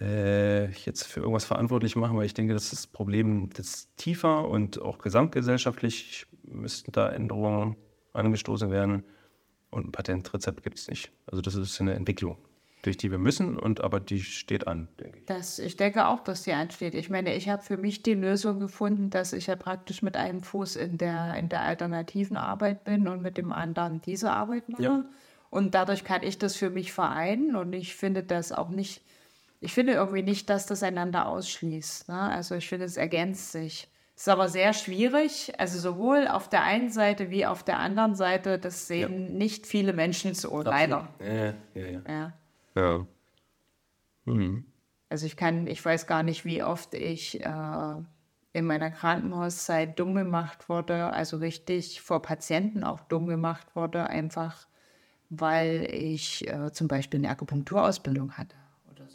äh, jetzt für irgendwas verantwortlich machen, weil ich denke, das ist das Problem das tiefer und auch gesamtgesellschaftlich müssten da Änderungen angestoßen werden. Und ein Patentrezept gibt es nicht. Also das ist eine Entwicklung, durch die wir müssen, und aber die steht an, denke ich. Das, ich denke auch, dass die ansteht. Ich meine, ich habe für mich die Lösung gefunden, dass ich ja praktisch mit einem Fuß in der, in der alternativen Arbeit bin und mit dem anderen diese Arbeit mache. Ja. Und dadurch kann ich das für mich vereinen und ich finde das auch nicht, ich finde irgendwie nicht, dass das einander ausschließt. Ne? Also ich finde, es ergänzt sich. Ist aber sehr schwierig, also sowohl auf der einen Seite wie auf der anderen Seite, das sehen ja. nicht viele Menschen so, leider. Ja, ja, ja. ja. Ja. Mhm. Also ich kann, ich weiß gar nicht, wie oft ich äh, in meiner Krankenhauszeit dumm gemacht wurde, also richtig vor Patienten auch dumm gemacht wurde, einfach weil ich äh, zum Beispiel eine Akupunkturausbildung hatte.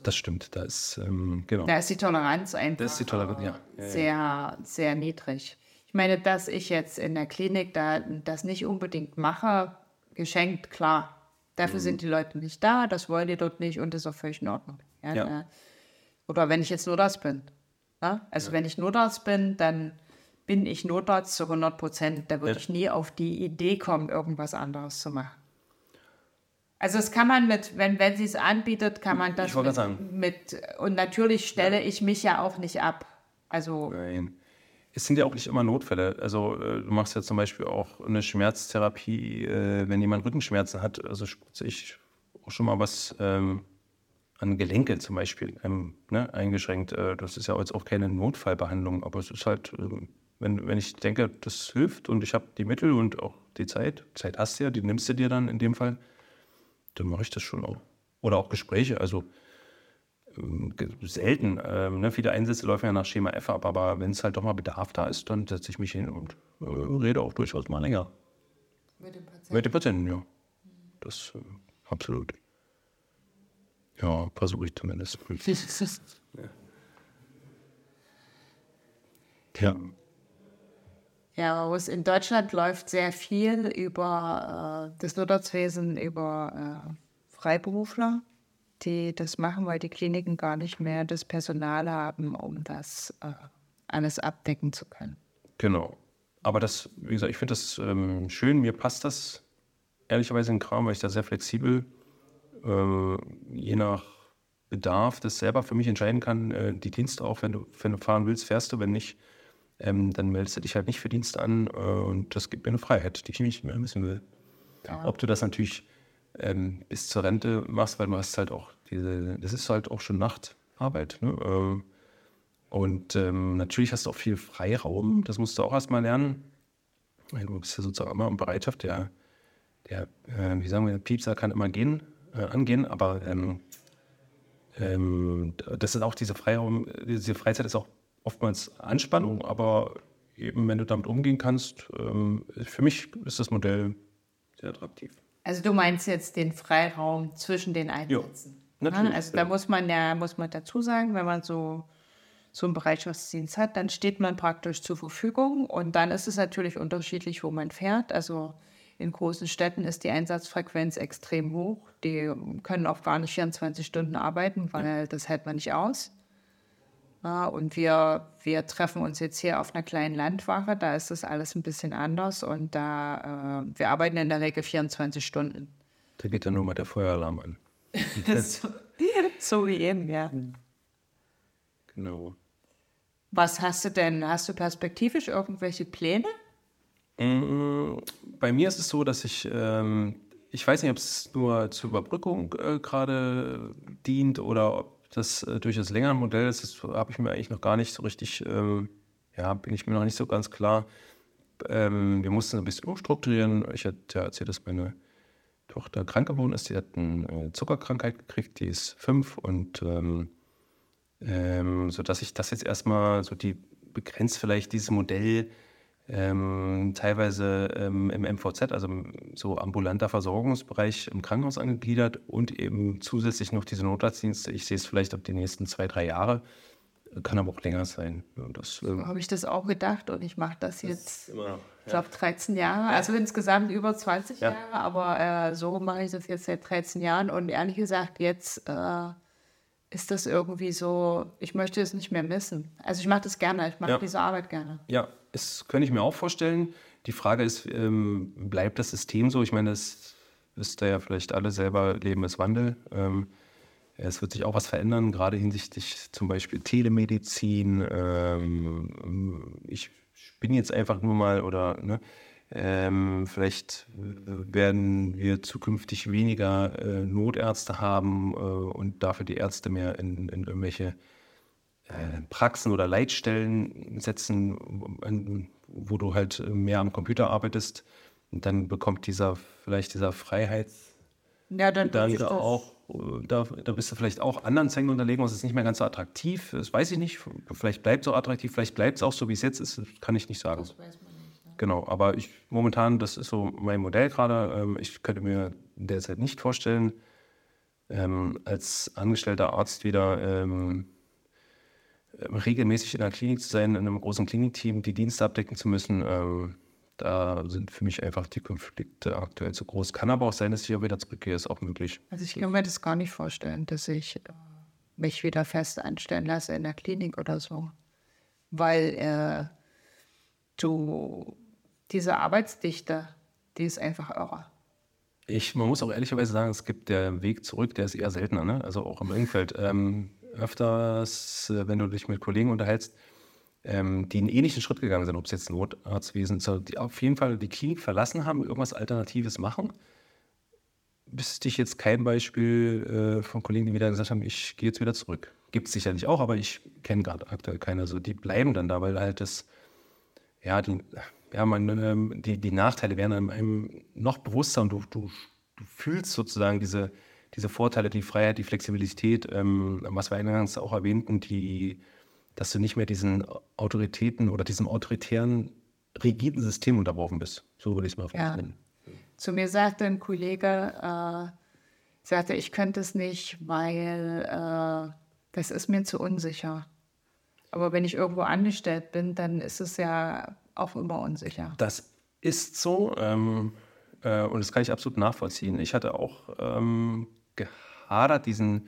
Das stimmt, da ist, ähm, genau. Da ist die Toleranz einfach das ist die Toleranz, ja. Sehr, sehr niedrig. Ich meine, dass ich jetzt in der Klinik da das nicht unbedingt mache, geschenkt, klar. Dafür mhm. sind die Leute nicht da, das wollen die dort nicht und das ist auch völlig in Ordnung. Ja, ja. Oder wenn ich jetzt nur das bin. Ja? Also wenn ich nur das bin, dann bin ich nur das zu 100 Prozent. Da würde ich nie auf die Idee kommen, irgendwas anderes zu machen. Also das kann man mit, wenn, wenn sie es anbietet, kann man das mit, mit, und natürlich stelle ja. ich mich ja auch nicht ab. Also Nein. Es sind ja auch nicht immer Notfälle. Also äh, du machst ja zum Beispiel auch eine Schmerztherapie, äh, wenn jemand Rückenschmerzen hat. Also spritze ich auch schon mal was ähm, an Gelenke zum Beispiel ähm, ne, eingeschränkt. Äh, das ist ja jetzt auch keine Notfallbehandlung, aber es ist halt, ähm, wenn, wenn ich denke, das hilft und ich habe die Mittel und auch die Zeit, Zeit hast du ja, die nimmst du dir dann in dem Fall dann mache ich das schon auch. Oder auch Gespräche, also selten. Ähm, ne? Viele Einsätze laufen ja nach Schema F ab, aber wenn es halt doch mal Bedarf da ist, dann setze ich mich hin und äh, rede auch durchaus mal länger. Mit dem Patienten? Mit dem Patienten, ja. Das äh, absolut. Ja, versuche ich zumindest. ja. Ja. Ja, in Deutschland läuft sehr viel über äh, das Wirtschaftswesen, über äh, Freiberufler, die das machen, weil die Kliniken gar nicht mehr das Personal haben, um das äh, alles abdecken zu können. Genau. Aber das, wie gesagt, ich finde das ähm, schön. Mir passt das ehrlicherweise in Kram, weil ich da sehr flexibel, äh, je nach Bedarf, das selber für mich entscheiden kann. Äh, die Dienste auch, wenn du, wenn du fahren willst, fährst du, wenn nicht ähm, dann meldest du dich halt nicht für Dienst an äh, und das gibt mir eine Freiheit, die ich nicht mehr wissen will. Ja. Ob du das natürlich ähm, bis zur Rente machst, weil du hast halt auch diese, das ist halt auch schon Nachtarbeit. Ne? Ähm, und ähm, natürlich hast du auch viel Freiraum, das musst du auch erstmal lernen. Du bist ja sozusagen immer in Bereitschaft, der, der äh, wie sagen wir, der Piepser kann immer gehen, äh, angehen, aber ähm, ähm, das ist auch diese Freiraum, diese Freizeit ist auch oftmals Anspannung, aber eben, wenn du damit umgehen kannst, ähm, für mich ist das Modell sehr attraktiv. Also du meinst jetzt den Freiraum zwischen den Einsätzen? Ja, natürlich. Also da muss man ja, muss man dazu sagen, wenn man so so einen Bereitschaftsdienst hat, dann steht man praktisch zur Verfügung und dann ist es natürlich unterschiedlich, wo man fährt. Also in großen Städten ist die Einsatzfrequenz extrem hoch. Die können auch gar nicht 24 Stunden arbeiten, weil das hält man nicht aus. Ja, und wir, wir treffen uns jetzt hier auf einer kleinen Landwache, da ist das alles ein bisschen anders und da, äh, wir arbeiten in der Regel 24 Stunden. Da geht dann nur mal der Feueralarm an. so, so wie eben, ja. Genau. Was hast du denn? Hast du perspektivisch irgendwelche Pläne? Mm, bei mir ist es so, dass ich, ähm, ich weiß nicht, ob es nur zur Überbrückung äh, gerade dient oder ob das äh, durchaus länger ein Modell ist, das habe ich mir eigentlich noch gar nicht so richtig, ähm, ja, bin ich mir noch nicht so ganz klar. Ähm, wir mussten ein bisschen umstrukturieren. Ich hatte ja erzählt, dass meine Tochter krank geworden ist. Die hat eine äh, Zuckerkrankheit gekriegt, die ist fünf und ähm, ähm, so dass ich das jetzt erstmal so die begrenzt vielleicht dieses Modell ähm, teilweise ähm, im MVZ, also so ambulanter Versorgungsbereich im Krankenhaus angegliedert und eben zusätzlich noch diese Notarztdienste. Ich sehe es vielleicht auf die nächsten zwei, drei Jahre, kann aber auch länger sein. Das, ähm, Habe ich das auch gedacht und ich mache das jetzt, ja. ich glaube, 13 Jahre, also insgesamt über 20 ja. Jahre, aber äh, so mache ich das jetzt seit 13 Jahren und ehrlich gesagt, jetzt äh, ist das irgendwie so, ich möchte es nicht mehr missen. Also ich mache das gerne, ich mache ja. diese Arbeit gerne. Ja, das könnte ich mir auch vorstellen. Die Frage ist, ähm, bleibt das System so? Ich meine, das wisst ihr ja vielleicht alle selber, Leben ist Wandel. Ähm, es wird sich auch was verändern, gerade hinsichtlich zum Beispiel Telemedizin. Ähm, ich bin jetzt einfach nur mal oder ne, ähm, vielleicht werden wir zukünftig weniger äh, Notärzte haben äh, und dafür die Ärzte mehr in, in irgendwelche äh, Praxen oder Leitstellen setzen, wo du halt mehr am Computer arbeitest. Und dann bekommt dieser vielleicht dieser Freiheits ja, dann, dann auch da, da bist du vielleicht auch anderen Zängen unterlegen, es ist nicht mehr ganz so attraktiv. Das weiß ich nicht. Vielleicht bleibt es so attraktiv, vielleicht bleibt es auch so, wie es jetzt ist. Das kann ich nicht sagen. Das weiß man nicht. Ne? Genau, aber ich momentan, das ist so mein Modell gerade. Ähm, ich könnte mir derzeit nicht vorstellen, ähm, als angestellter Arzt wieder ähm, regelmäßig in der Klinik zu sein, in einem großen Klinikteam die Dienste abdecken zu müssen, ähm, da sind für mich einfach die Konflikte aktuell zu groß. Kann aber auch sein, dass ich hier wieder zurückgehe, ist auch möglich. Also ich kann mir das gar nicht vorstellen, dass ich äh, mich wieder fest einstellen lasse in der Klinik oder so. Weil äh, du, diese Arbeitsdichte, die ist einfach irre. Ich, man muss auch ehrlicherweise sagen, es gibt der Weg zurück, der ist eher seltener, ne? also auch im Umfeld. Ähm, öfters, äh, wenn du dich mit Kollegen unterhältst, ähm, die einen ähnlichen Schritt gegangen sind, ob es jetzt Notarztwesen ist, die auf jeden Fall die Klinik verlassen haben, irgendwas Alternatives machen. Wüsste ich jetzt kein Beispiel äh, von Kollegen, die wieder gesagt haben, ich gehe jetzt wieder zurück. Gibt es sicherlich auch, aber ich kenne gerade aktuell keine. So, die bleiben dann da, weil halt das, ja, die, ja, man, ähm, die, die Nachteile werden einem noch bewusster und du, du, du fühlst sozusagen diese, diese Vorteile, die Freiheit, die Flexibilität, ähm, was wir eingangs auch erwähnten, die, dass du nicht mehr diesen Autoritäten oder diesem autoritären, rigiden System unterworfen bist. So würde ich es mal ja. nennen. Zu mir sagte ein Kollege, äh, sagte, ich könnte es nicht, weil äh, das ist mir zu unsicher. Aber wenn ich irgendwo angestellt bin, dann ist es ja auch immer unsicher. Das ist so ähm, äh, und das kann ich absolut nachvollziehen. Ich hatte auch ähm, gehadert, diesen,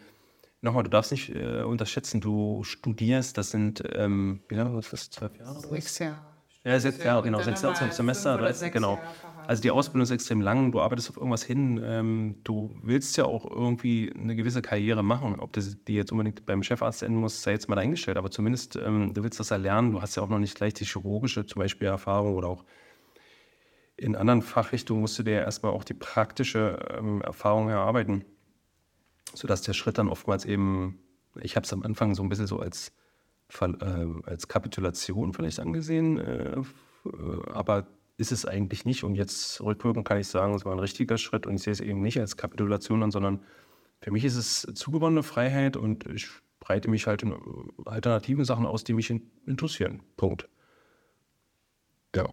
nochmal, du darfst nicht äh, unterschätzen, du studierst, das sind, ähm, wie lange, was ist das, zwölf Jahre? Sechs Jahre. Ja, sechs Jahre, genau, sechs Jahre zum Semester, 13, genau. Jahre also die Ausbildung ist extrem lang, du arbeitest auf irgendwas hin, ähm, du willst ja auch irgendwie eine gewisse Karriere machen. Ob das die jetzt unbedingt beim Chefarzt enden muss, sei jetzt mal dahingestellt, aber zumindest ähm, du willst das erlernen, du hast ja auch noch nicht gleich die chirurgische zum Beispiel Erfahrung oder auch in anderen Fachrichtungen musst du dir erstmal auch die praktische ähm, Erfahrung erarbeiten, sodass der Schritt dann oftmals eben, ich habe es am Anfang so ein bisschen so als, äh, als Kapitulation vielleicht angesehen, äh, aber ist es eigentlich nicht. Und jetzt rückwirkend kann ich sagen, es war ein richtiger Schritt und ich sehe es eben nicht als Kapitulation an, sondern für mich ist es zugewonnene Freiheit und ich breite mich halt in alternativen Sachen aus, die mich interessieren. Punkt. Ja.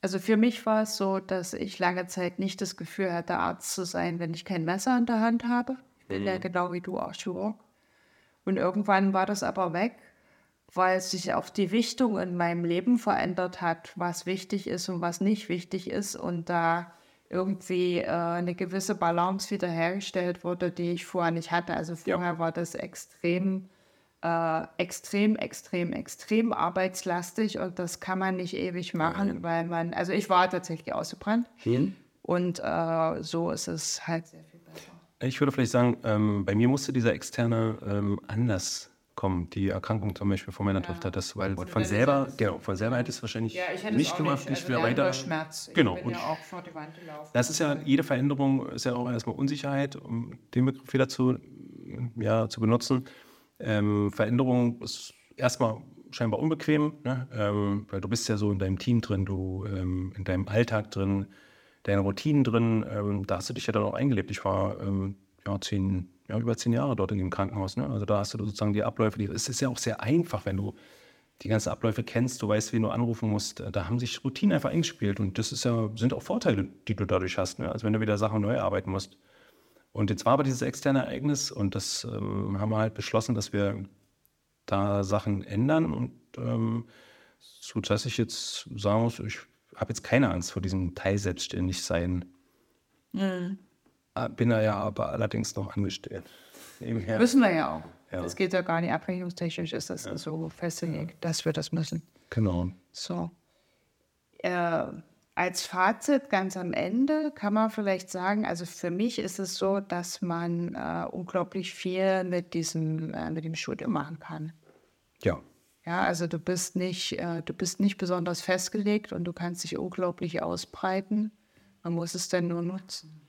Also für mich war es so, dass ich lange Zeit nicht das Gefühl hatte, Arzt zu sein, wenn ich kein Messer in der Hand habe. Ich bin mhm. ja genau wie du auch Chirurg. Und irgendwann war das aber weg weil sich auch die Wichtung in meinem Leben verändert hat, was wichtig ist und was nicht wichtig ist und da irgendwie äh, eine gewisse Balance wiederhergestellt wurde, die ich vorher nicht hatte. Also vorher ja. war das extrem, äh, extrem, extrem, extrem arbeitslastig und das kann man nicht ewig machen, ja. weil man, also ich war tatsächlich ausgebrannt Hm. und äh, so ist es halt sehr viel besser. Ich würde vielleicht sagen, ähm, bei mir musste dieser externe ähm, Anlass kommen. Die Erkrankung zum Beispiel von meiner ja. Tochter, das, weil und von selber, genau, von selber hätte es wahrscheinlich ja, nicht gemacht, nicht, also weiter. Schmerz. Genau. Ich bin ja auch vor die Wand gelaufen. Das ist ja, jede Veränderung ist ja auch erstmal Unsicherheit, um den Begriff wieder zu, ja, zu benutzen. Ähm, Veränderung ist erstmal scheinbar unbequem, ne? ähm, weil du bist ja so in deinem Team drin, du ähm, in deinem Alltag drin, deine Routinen drin, ähm, da hast du dich ja dann auch eingelebt. Ich war ähm, ja, zehn ja, über zehn Jahre dort in dem Krankenhaus. Ne? Also da hast du sozusagen die Abläufe. Die, es ist ja auch sehr einfach, wenn du die ganzen Abläufe kennst, du weißt, wen du anrufen musst. Da haben sich Routinen einfach eingespielt und das ist ja, sind auch Vorteile, die du dadurch hast, ne? als wenn du wieder Sachen neu arbeiten musst. Und jetzt war aber dieses externe Ereignis und das ähm, haben wir halt beschlossen, dass wir da Sachen ändern und ähm, so dass ich jetzt sagen muss, ich habe jetzt keine Angst vor diesem Teilselbstständigsein. Mhm. Ah, bin er ja aber allerdings noch angestellt. Nebenher. Müssen wir ja auch. Ja. Das geht ja gar nicht. Abrechnungstechnisch ist das ja. so festgelegt, dass wir das müssen. Genau. So. Äh, als Fazit ganz am Ende kann man vielleicht sagen, also für mich ist es so, dass man äh, unglaublich viel mit diesem, äh, mit dem Studium machen kann. Ja. Ja, also du bist nicht, äh, du bist nicht besonders festgelegt und du kannst dich unglaublich ausbreiten. Man muss es dann nur nutzen.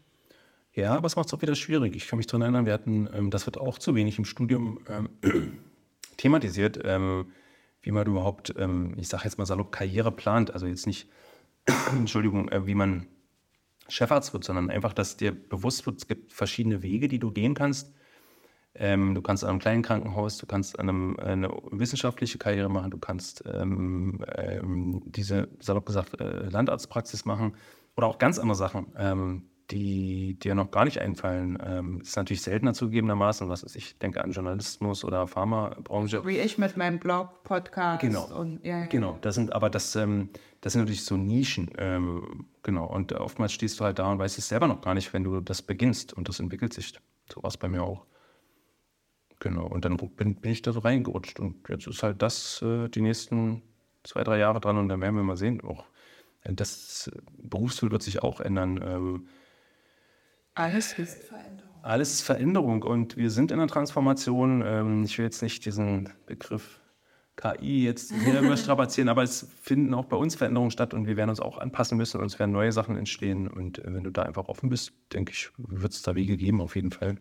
Ja, aber es macht es auch wieder schwierig. Ich kann mich daran erinnern, wir hatten, ähm, das wird auch zu wenig im Studium ähm, thematisiert, ähm, wie man überhaupt, ähm, ich sage jetzt mal salopp, Karriere plant. Also jetzt nicht, Entschuldigung, äh, wie man Chefarzt wird, sondern einfach, dass dir bewusst wird, es gibt verschiedene Wege, die du gehen kannst. Ähm, du kannst an einem kleinen Krankenhaus, du kannst einem, eine wissenschaftliche Karriere machen, du kannst ähm, diese, salopp gesagt, äh, Landarztpraxis machen oder auch ganz andere Sachen die dir noch gar nicht einfallen. Ähm, ist natürlich seltener zugegebenermaßen, was ist, ich denke an Journalismus oder Pharmabranche. Wie ich mit meinem Blog, Podcast. Genau, und, ja, ja. genau. Das sind aber das, ähm, das sind natürlich so Nischen. Ähm, genau. Und oftmals stehst du halt da und weißt es selber noch gar nicht, wenn du das beginnst und das entwickelt sich. So war es bei mir auch. Genau. Und dann bin, bin, ich da so reingerutscht und jetzt ist halt das äh, die nächsten zwei, drei Jahre dran und dann werden wir mal sehen. Auch das Berufsbild wird sich auch ändern. Alles ist Veränderung. Alles ist Veränderung und wir sind in einer Transformation. Ähm, ich will jetzt nicht diesen Begriff KI jetzt hier überstrapazieren, aber es finden auch bei uns Veränderungen statt und wir werden uns auch anpassen müssen und es werden neue Sachen entstehen. Und äh, wenn du da einfach offen bist, denke ich, wird es da Wege geben, auf jeden Fall.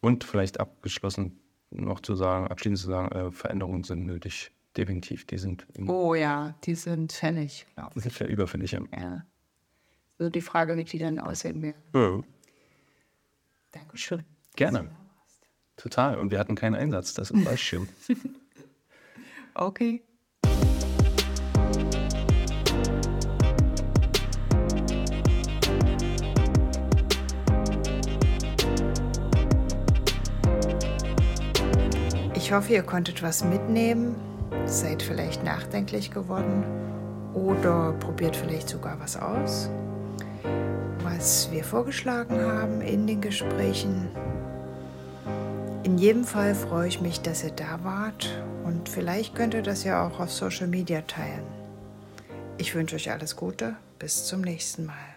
Und vielleicht abgeschlossen noch zu sagen, abschließend zu sagen, äh, Veränderungen sind nötig. Definitiv, die sind. Oh ja, die sind fällig, glaube ich. Die sind überfällig, ja. ja. Also die Frage, wie die dann aussehen werden. Ja. Dankeschön. Gerne. Total. Und wir hatten keinen Einsatz, das ist Fallschirm. okay. Ich hoffe, ihr konntet was mitnehmen, seid vielleicht nachdenklich geworden oder probiert vielleicht sogar was aus, was wir vorgeschlagen haben in den Gesprächen. In jedem Fall freue ich mich, dass ihr da wart und vielleicht könnt ihr das ja auch auf Social Media teilen. Ich wünsche euch alles Gute, bis zum nächsten Mal.